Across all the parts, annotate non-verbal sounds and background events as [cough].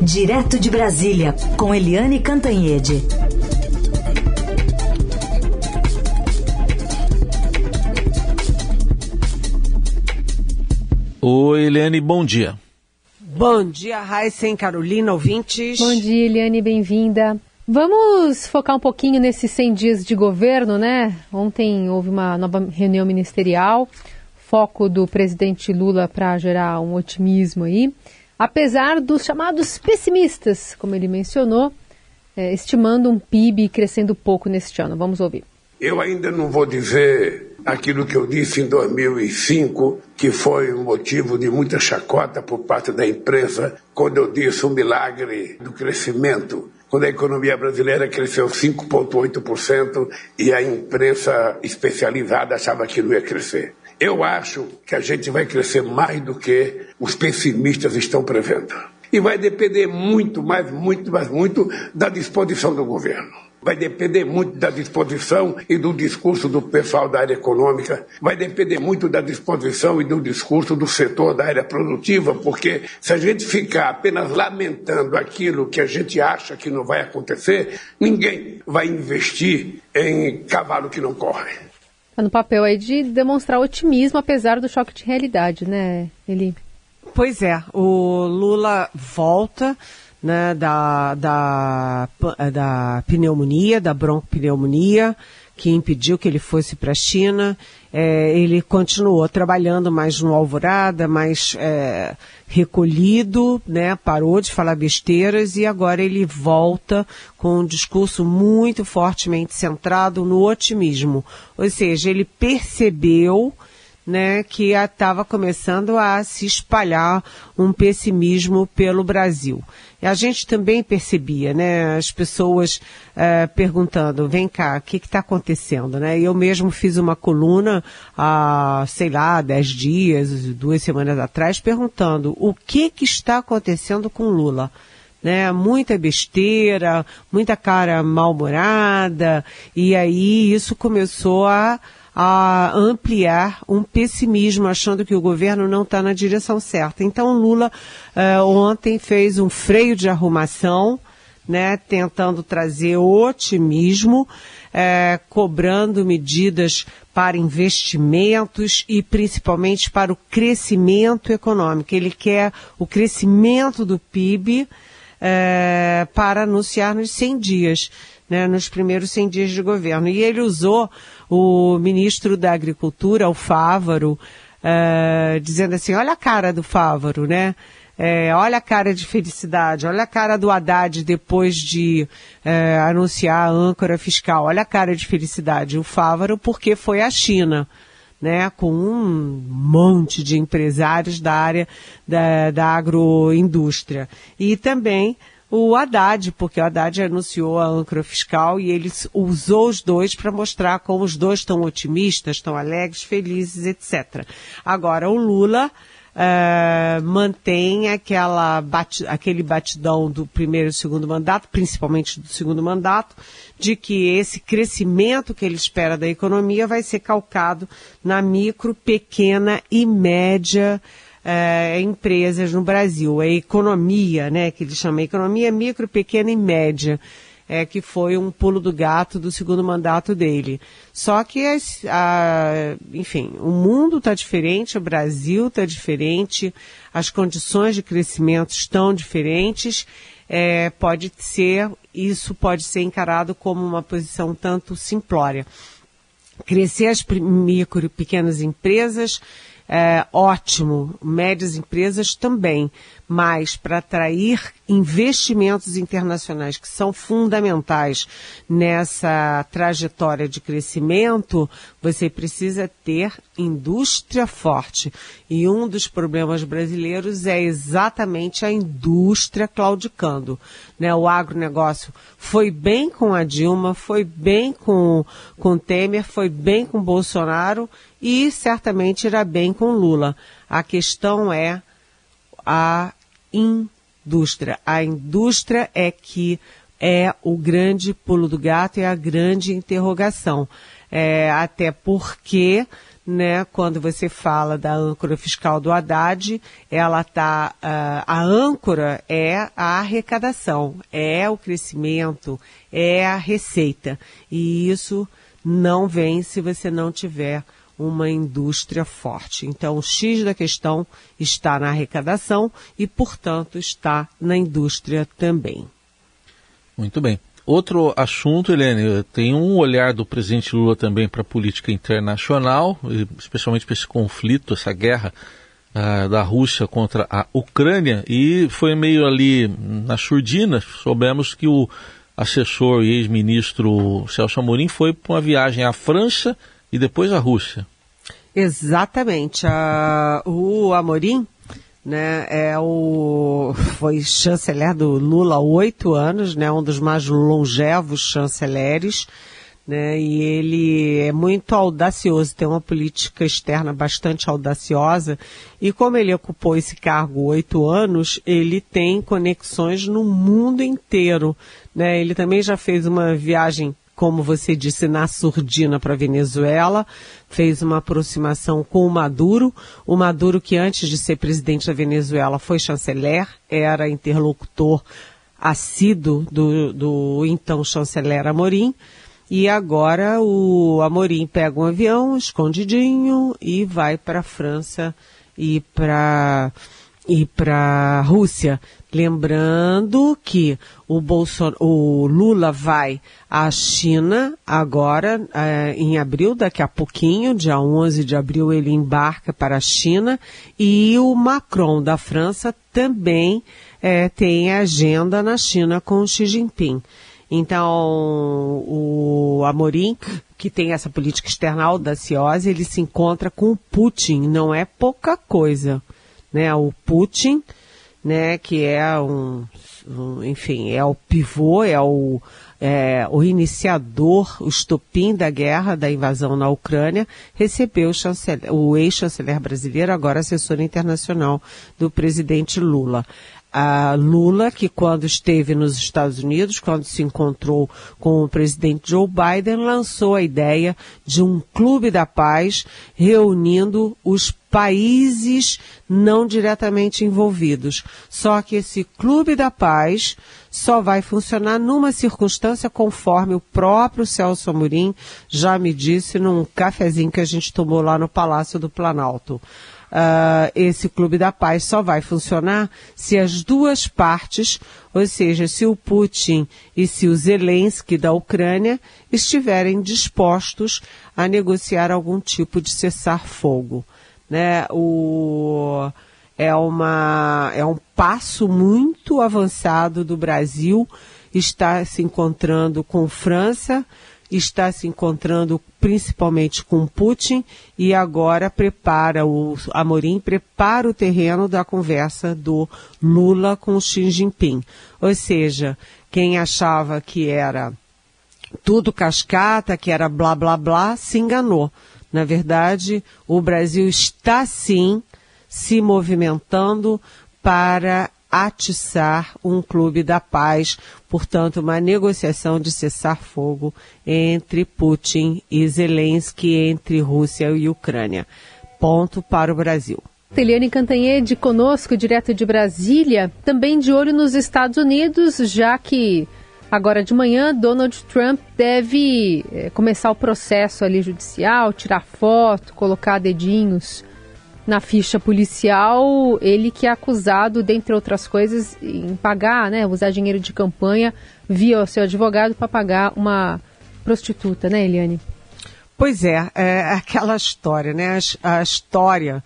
Direto de Brasília, com Eliane Cantanhede. Oi, Eliane, bom dia. Bom dia, Raíssen, Carolina, ouvintes. Bom dia, Eliane, bem-vinda. Vamos focar um pouquinho nesses 100 dias de governo, né? Ontem houve uma nova reunião ministerial, foco do presidente Lula para gerar um otimismo aí apesar dos chamados pessimistas, como ele mencionou, é, estimando um PIB crescendo pouco neste ano. Vamos ouvir. Eu ainda não vou dizer aquilo que eu disse em 2005, que foi um motivo de muita chacota por parte da imprensa, quando eu disse o milagre do crescimento quando a economia brasileira cresceu 5,8% e a imprensa especializada achava que não ia crescer. Eu acho que a gente vai crescer mais do que os pessimistas estão prevendo. E vai depender muito, mais, muito, mais, muito da disposição do governo. Vai depender muito da disposição e do discurso do pessoal da área econômica, vai depender muito da disposição e do discurso do setor da área produtiva, porque se a gente ficar apenas lamentando aquilo que a gente acha que não vai acontecer, ninguém vai investir em cavalo que não corre. Está no papel aí de demonstrar otimismo, apesar do choque de realidade, né, Eli? Pois é, o Lula volta né, da, da, da pneumonia, da broncopneumonia, que impediu que ele fosse para a China. É, ele continuou trabalhando mais no Alvorada, mais é, recolhido, né, parou de falar besteiras e agora ele volta com um discurso muito fortemente centrado no otimismo. Ou seja, ele percebeu né, que estava começando a se espalhar um pessimismo pelo Brasil. E a gente também percebia, né, as pessoas é, perguntando, vem cá, o que está acontecendo, né? Eu mesmo fiz uma coluna há, sei lá, dez dias, duas semanas atrás, perguntando o que, que está acontecendo com Lula né? Muita besteira, muita cara mal-humorada, e aí isso começou a a ampliar um pessimismo, achando que o governo não está na direção certa. Então, Lula uh, ontem fez um freio de arrumação, né, tentando trazer otimismo, uh, cobrando medidas para investimentos e principalmente para o crescimento econômico. Ele quer o crescimento do PIB uh, eh, para anunciar nos 100 dias né, nos primeiros 100 dias de governo. E ele usou o ministro da Agricultura, o Fávaro, uh, dizendo assim, olha a cara do Fávaro, né? É, olha a cara de felicidade, olha a cara do Haddad depois de é, anunciar a âncora fiscal, olha a cara de felicidade. O Fávaro porque foi à China, né, com um monte de empresários da área da, da agroindústria. E também o Haddad, porque o Haddad anunciou a âncora fiscal e ele usou os dois para mostrar como os dois estão otimistas, estão alegres, felizes, etc. Agora, o Lula uh, mantém aquela bate, aquele batidão do primeiro e segundo mandato, principalmente do segundo mandato, de que esse crescimento que ele espera da economia vai ser calcado na micro, pequena e média é, empresas no Brasil, a economia, né, que ele chama economia micro, pequena e média, é, que foi um pulo do gato do segundo mandato dele. Só que, a, enfim, o mundo está diferente, o Brasil está diferente, as condições de crescimento estão diferentes, é, pode ser, isso pode ser encarado como uma posição tanto simplória. Crescer as micro e pequenas empresas, é, ótimo, médias empresas também, mas para atrair investimentos internacionais que são fundamentais nessa trajetória de crescimento, você precisa ter indústria forte. E um dos problemas brasileiros é exatamente a indústria claudicando. Né? O agronegócio foi bem com a Dilma, foi bem com, com Temer, foi bem com Bolsonaro e certamente irá bem com Lula. A questão é a indústria. A indústria é que é o grande pulo do gato e a grande interrogação. É, até porque né, quando você fala da âncora fiscal do Haddad, ela tá, uh, a âncora é a arrecadação, é o crescimento, é a receita. E isso não vem se você não tiver uma indústria forte. Então, o X da questão está na arrecadação e, portanto, está na indústria também. Muito bem. Outro assunto, Helene, tem um olhar do presidente Lula também para a política internacional, especialmente para esse conflito, essa guerra uh, da Rússia contra a Ucrânia, e foi meio ali na surdina, soubemos que o assessor e ex-ministro Celso Amorim foi para uma viagem à França e depois à Rússia. Exatamente. Uh, o Amorim né, é o, foi chanceler do Lula há oito anos, né, um dos mais longevos chanceleres, né, e ele é muito audacioso, tem uma política externa bastante audaciosa, e como ele ocupou esse cargo oito anos, ele tem conexões no mundo inteiro, né, ele também já fez uma viagem como você disse, na surdina para a Venezuela, fez uma aproximação com o Maduro. O Maduro, que antes de ser presidente da Venezuela foi chanceler, era interlocutor assíduo do, do então chanceler Amorim. E agora o Amorim pega um avião escondidinho e vai para a França e para e para a Rússia. Lembrando que o, Bolson o Lula vai à China agora, é, em abril, daqui a pouquinho, dia 11 de abril, ele embarca para a China e o Macron da França também é, tem agenda na China com Xi Jinping. Então, o Amorim, que tem essa política externa audaciosa, ele se encontra com o Putin, não é pouca coisa né, o Putin, né, que é um, um enfim, é o pivô, é o, é, o iniciador, o estopim da guerra, da invasão na Ucrânia, recebeu o, o ex-chanceler brasileiro, agora assessor internacional do presidente Lula a Lula, que quando esteve nos Estados Unidos, quando se encontrou com o presidente Joe Biden, lançou a ideia de um clube da paz reunindo os países não diretamente envolvidos. Só que esse clube da paz só vai funcionar numa circunstância conforme o próprio Celso Amorim já me disse num cafezinho que a gente tomou lá no Palácio do Planalto uh, esse Clube da Paz só vai funcionar se as duas partes, ou seja, se o Putin e se o Zelensky da Ucrânia estiverem dispostos a negociar algum tipo de cessar-fogo. Né? O, é, uma, é um passo muito avançado do Brasil estar se encontrando com França, está se encontrando principalmente com Putin e agora prepara o Amorim prepara o terreno da conversa do Lula com Xi Jinping. Ou seja, quem achava que era tudo cascata, que era blá blá blá, se enganou. Na verdade, o Brasil está sim se movimentando para atiçar um clube da paz, portanto, uma negociação de cessar-fogo entre Putin e Zelensky, entre Rússia e Ucrânia. Ponto para o Brasil. Teliane Cantanhede conosco, direto de Brasília, também de olho nos Estados Unidos, já que agora de manhã Donald Trump deve é, começar o processo ali judicial, tirar foto, colocar dedinhos na ficha policial, ele que é acusado, dentre outras coisas, em pagar, né, usar dinheiro de campanha via o seu advogado para pagar uma prostituta, né, Eliane? Pois é, é aquela história, né? A, história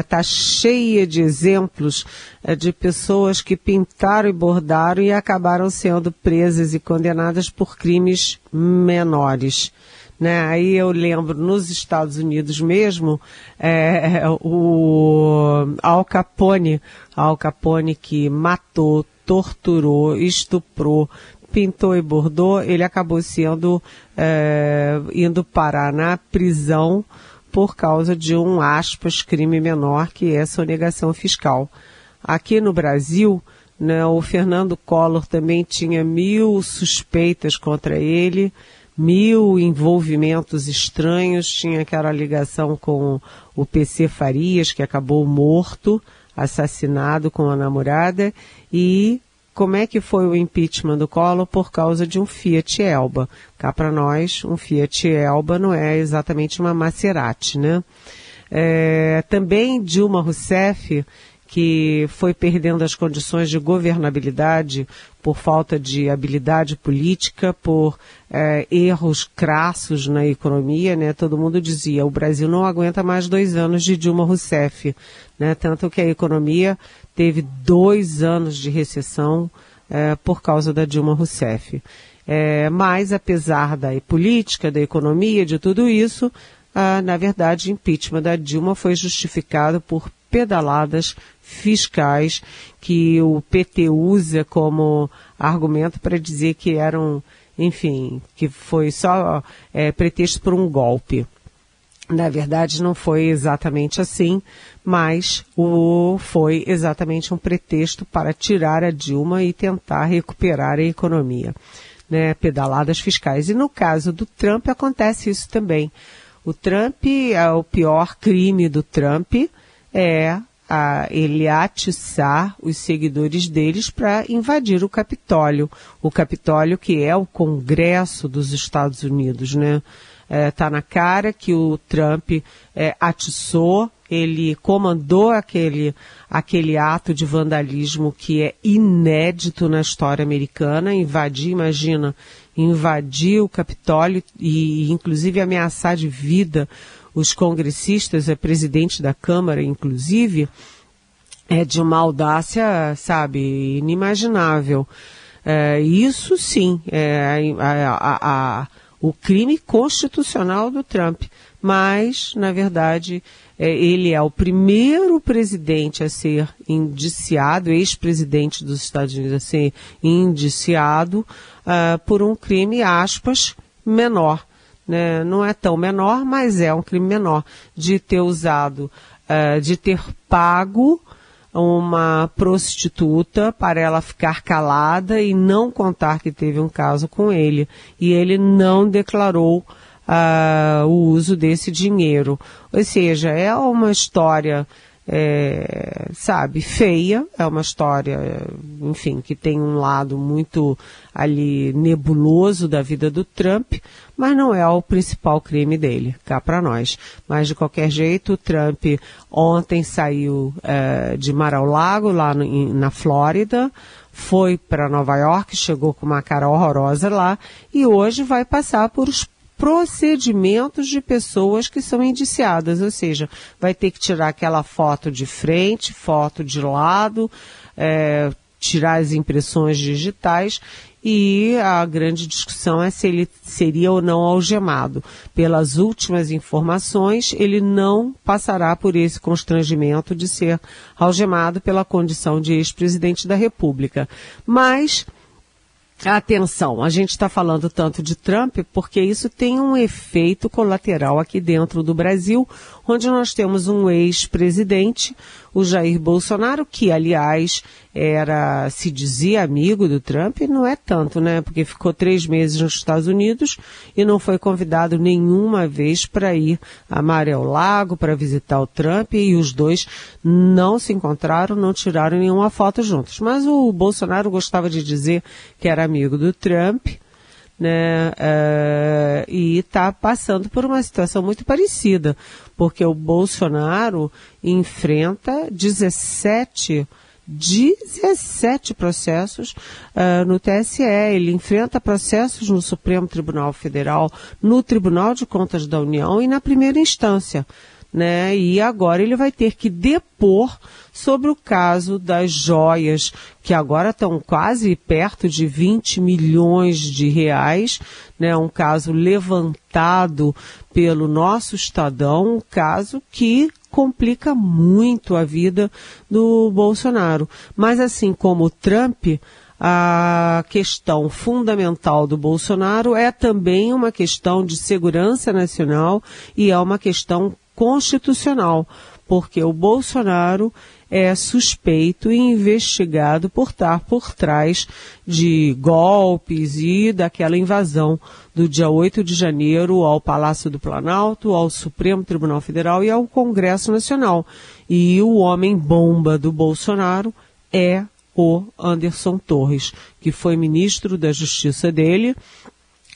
está é, cheia de exemplos é, de pessoas que pintaram e bordaram e acabaram sendo presas e condenadas por crimes menores. Né? Aí eu lembro nos Estados Unidos mesmo, é, o Al Capone, Al Capone que matou, torturou, estuprou, pintou e bordou, ele acabou sendo é, indo parar na prisão por causa de um aspas crime menor que é sonegação fiscal. Aqui no Brasil, né, o Fernando Collor também tinha mil suspeitas contra ele mil envolvimentos estranhos, tinha aquela ligação com o PC Farias, que acabou morto, assassinado com a namorada, e como é que foi o impeachment do Collor por causa de um Fiat Elba. Cá para nós, um Fiat Elba não é exatamente uma Maserati, né? É, também Dilma Rousseff que foi perdendo as condições de governabilidade por falta de habilidade política, por é, erros crassos na economia, né? Todo mundo dizia, o Brasil não aguenta mais dois anos de Dilma Rousseff, né? Tanto que a economia teve dois anos de recessão é, por causa da Dilma Rousseff. É, mas, apesar da política, da economia, de tudo isso, ah, na verdade, impeachment da Dilma foi justificado por pedaladas fiscais que o PT usa como argumento para dizer que eram, enfim, que foi só é, pretexto por um golpe. Na verdade, não foi exatamente assim, mas o, foi exatamente um pretexto para tirar a Dilma e tentar recuperar a economia. Né, pedaladas fiscais. E no caso do Trump acontece isso também. O Trump, é o pior crime do Trump é a ele atiçar os seguidores deles para invadir o Capitólio. O Capitólio que é o Congresso dos Estados Unidos, né? Está é, na cara que o Trump é, atiçou, ele comandou aquele, aquele ato de vandalismo que é inédito na história americana, invadir, imagina, invadir o Capitólio e inclusive ameaçar de vida os congressistas, a presidente da Câmara, inclusive, é de uma audácia, sabe, inimaginável. É, isso sim, é a, a, a, o crime constitucional do Trump. Mas, na verdade, é, ele é o primeiro presidente a ser indiciado, ex-presidente dos Estados Unidos a ser indiciado uh, por um crime, aspas, menor né, não é tão menor, mas é um crime menor, de ter usado, uh, de ter pago uma prostituta para ela ficar calada e não contar que teve um caso com ele. E ele não declarou uh, o uso desse dinheiro. Ou seja, é uma história é, sabe, feia, é uma história, enfim, que tem um lado muito ali nebuloso da vida do Trump, mas não é o principal crime dele, cá para nós. Mas de qualquer jeito, o Trump ontem saiu é, de Mar-a-Lago, lá no, na Flórida, foi para Nova York, chegou com uma cara horrorosa lá e hoje vai passar por os procedimentos de pessoas que são indiciadas, ou seja, vai ter que tirar aquela foto de frente, foto de lado, é, tirar as impressões digitais e a grande discussão é se ele seria ou não algemado. Pelas últimas informações, ele não passará por esse constrangimento de ser algemado pela condição de ex-presidente da República. Mas Atenção, a gente está falando tanto de Trump porque isso tem um efeito colateral aqui dentro do Brasil, onde nós temos um ex-presidente, o Jair Bolsonaro, que aliás era, se dizia amigo do Trump, não é tanto, né? Porque ficou três meses nos Estados Unidos e não foi convidado nenhuma vez para ir a Maré Lago para visitar o Trump e os dois não se encontraram, não tiraram nenhuma foto juntos. Mas o Bolsonaro gostava de dizer que era amigo do Trump, né? Uh, e está passando por uma situação muito parecida, porque o Bolsonaro enfrenta 17 17 processos uh, no TSE. Ele enfrenta processos no Supremo Tribunal Federal, no Tribunal de Contas da União e na primeira instância. Né? E agora ele vai ter que depor sobre o caso das joias, que agora estão quase perto de 20 milhões de reais, né? Um caso levantado pelo nosso Estadão, um caso que complica muito a vida do Bolsonaro. Mas assim como o Trump, a questão fundamental do Bolsonaro é também uma questão de segurança nacional e é uma questão constitucional, porque o Bolsonaro é suspeito e investigado por estar por trás de golpes e daquela invasão do dia 8 de janeiro ao Palácio do Planalto, ao Supremo Tribunal Federal e ao Congresso Nacional. E o homem bomba do Bolsonaro é o Anderson Torres, que foi ministro da Justiça dele,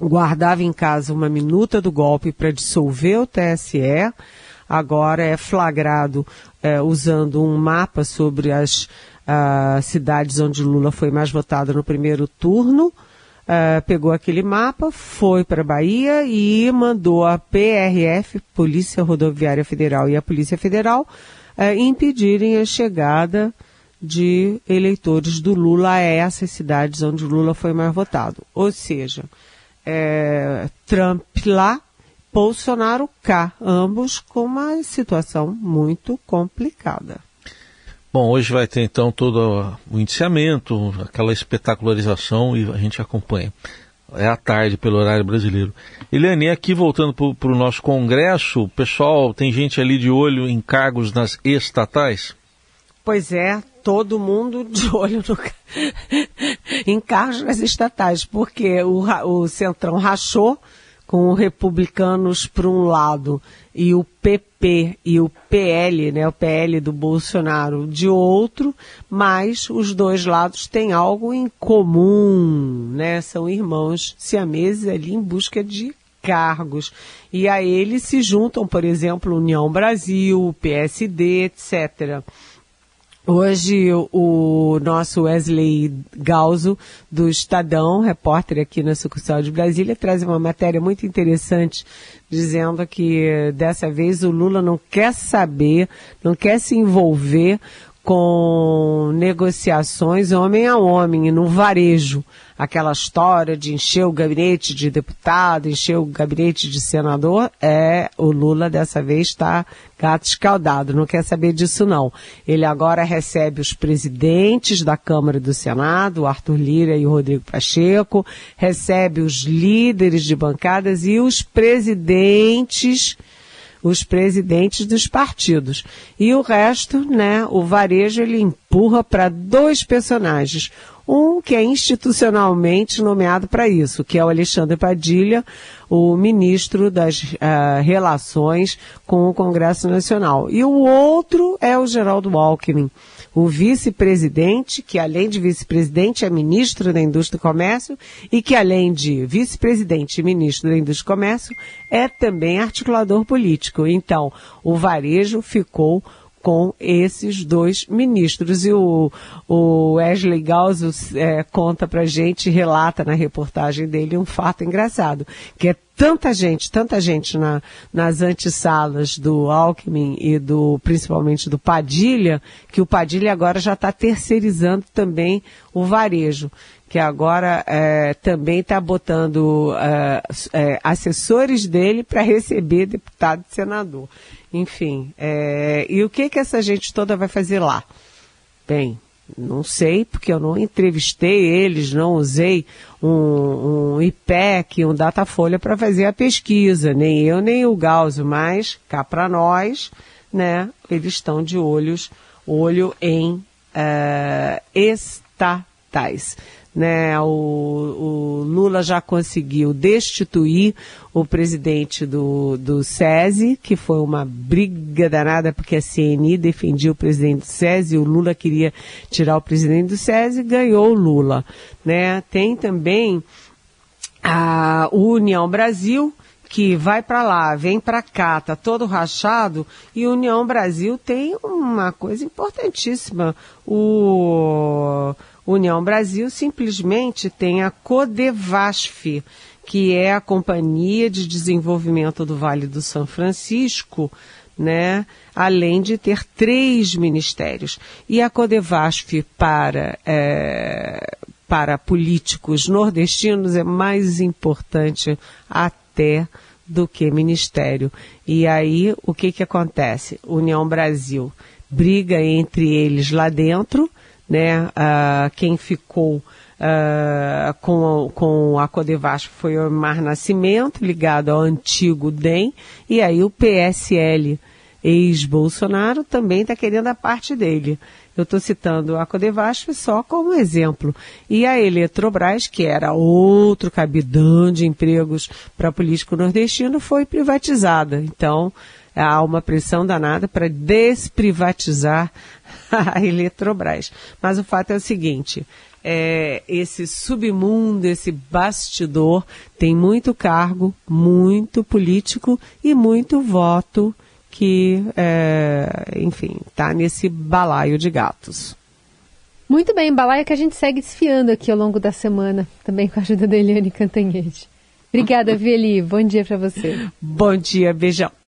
guardava em casa uma minuta do golpe para dissolver o TSE, agora é flagrado é, usando um mapa sobre as uh, cidades onde Lula foi mais votado no primeiro turno. Uh, pegou aquele mapa, foi para Bahia e mandou a PRF, Polícia Rodoviária Federal, e a Polícia Federal uh, impedirem a chegada de eleitores do Lula a essas cidades onde Lula foi mais votado. Ou seja, é, Trump lá, Bolsonaro cá, ambos com uma situação muito complicada. Bom, hoje vai ter então todo o indiciamento, aquela espetacularização e a gente acompanha. É à tarde pelo horário brasileiro. Eliane, aqui voltando para o nosso congresso, pessoal tem gente ali de olho em cargos nas estatais? Pois é, todo mundo de olho no, [laughs] em cargos nas estatais, porque o, o Centrão rachou com os republicanos por um lado e o PP e o PL, né, o PL do Bolsonaro de outro, mas os dois lados têm algo em comum, né? São irmãos siameses ali em busca de cargos. E a eles se juntam, por exemplo, União Brasil, PSD, etc. Hoje o nosso Wesley Galzo, do Estadão, repórter aqui na sucursal de Brasília, traz uma matéria muito interessante dizendo que dessa vez o Lula não quer saber, não quer se envolver com negociações homem a homem, no varejo. Aquela história de encher o gabinete de deputado, encher o gabinete de senador, é o Lula dessa vez está gato escaldado, não quer saber disso não. Ele agora recebe os presidentes da Câmara e do Senado, o Arthur Lira e o Rodrigo Pacheco, recebe os líderes de bancadas e os presidentes os presidentes dos partidos. E o resto, né, o varejo ele empurra para dois personagens. Um que é institucionalmente nomeado para isso, que é o Alexandre Padilha, o ministro das uh, Relações com o Congresso Nacional. E o outro é o Geraldo Alckmin o vice-presidente, que além de vice-presidente é ministro da Indústria e Comércio, e que além de vice-presidente e ministro da Indústria e Comércio, é também articulador político. Então, o varejo ficou com esses dois ministros. E o, o Wesley Galzo é, conta pra gente, relata na reportagem dele um fato engraçado, que é tanta gente, tanta gente na, nas antessalas do Alckmin e do, principalmente do Padilha, que o Padilha agora já está terceirizando também o varejo que agora é, também está botando é, é, assessores dele para receber deputado e senador. Enfim, é, e o que que essa gente toda vai fazer lá? Bem, não sei, porque eu não entrevistei eles, não usei um, um IPEC, um Datafolha para fazer a pesquisa, nem eu nem o Gauso, mas cá para nós, né, eles estão de olhos, olho em uh, né, o, o, Lula já conseguiu destituir o presidente do, do SESI, que foi uma briga danada porque a CNI defendia o presidente do SESI, o Lula queria tirar o presidente do SESI, ganhou o Lula. Né? Tem também a União Brasil, que vai para lá, vem para cá, tá todo rachado, e União Brasil tem uma coisa importantíssima. O União Brasil simplesmente tem a Codevasf, que é a Companhia de Desenvolvimento do Vale do São Francisco, né? além de ter três ministérios. E a Codevasf para, é, para políticos nordestinos é mais importante até do que ministério. E aí, o que, que acontece? União Brasil briga entre eles lá dentro, né? Uh, quem ficou uh, com, com a Codevasf foi o Mar Nascimento, ligado ao antigo DEM, e aí o PSL ex-Bolsonaro, também está querendo a parte dele. Eu estou citando a Codevasf só como exemplo. E a Eletrobras, que era outro cabidão de empregos para político nordestino, foi privatizada. Então, há uma pressão danada para desprivatizar a [laughs] Eletrobras. Mas o fato é o seguinte: é, esse submundo, esse bastidor, tem muito cargo, muito político e muito voto que, é, enfim, está nesse balaio de gatos. Muito bem, balaio que a gente segue desfiando aqui ao longo da semana, também com a ajuda da Eliane Cantanhede. Obrigada, Vieli. Bom dia para você. Bom dia, beijão.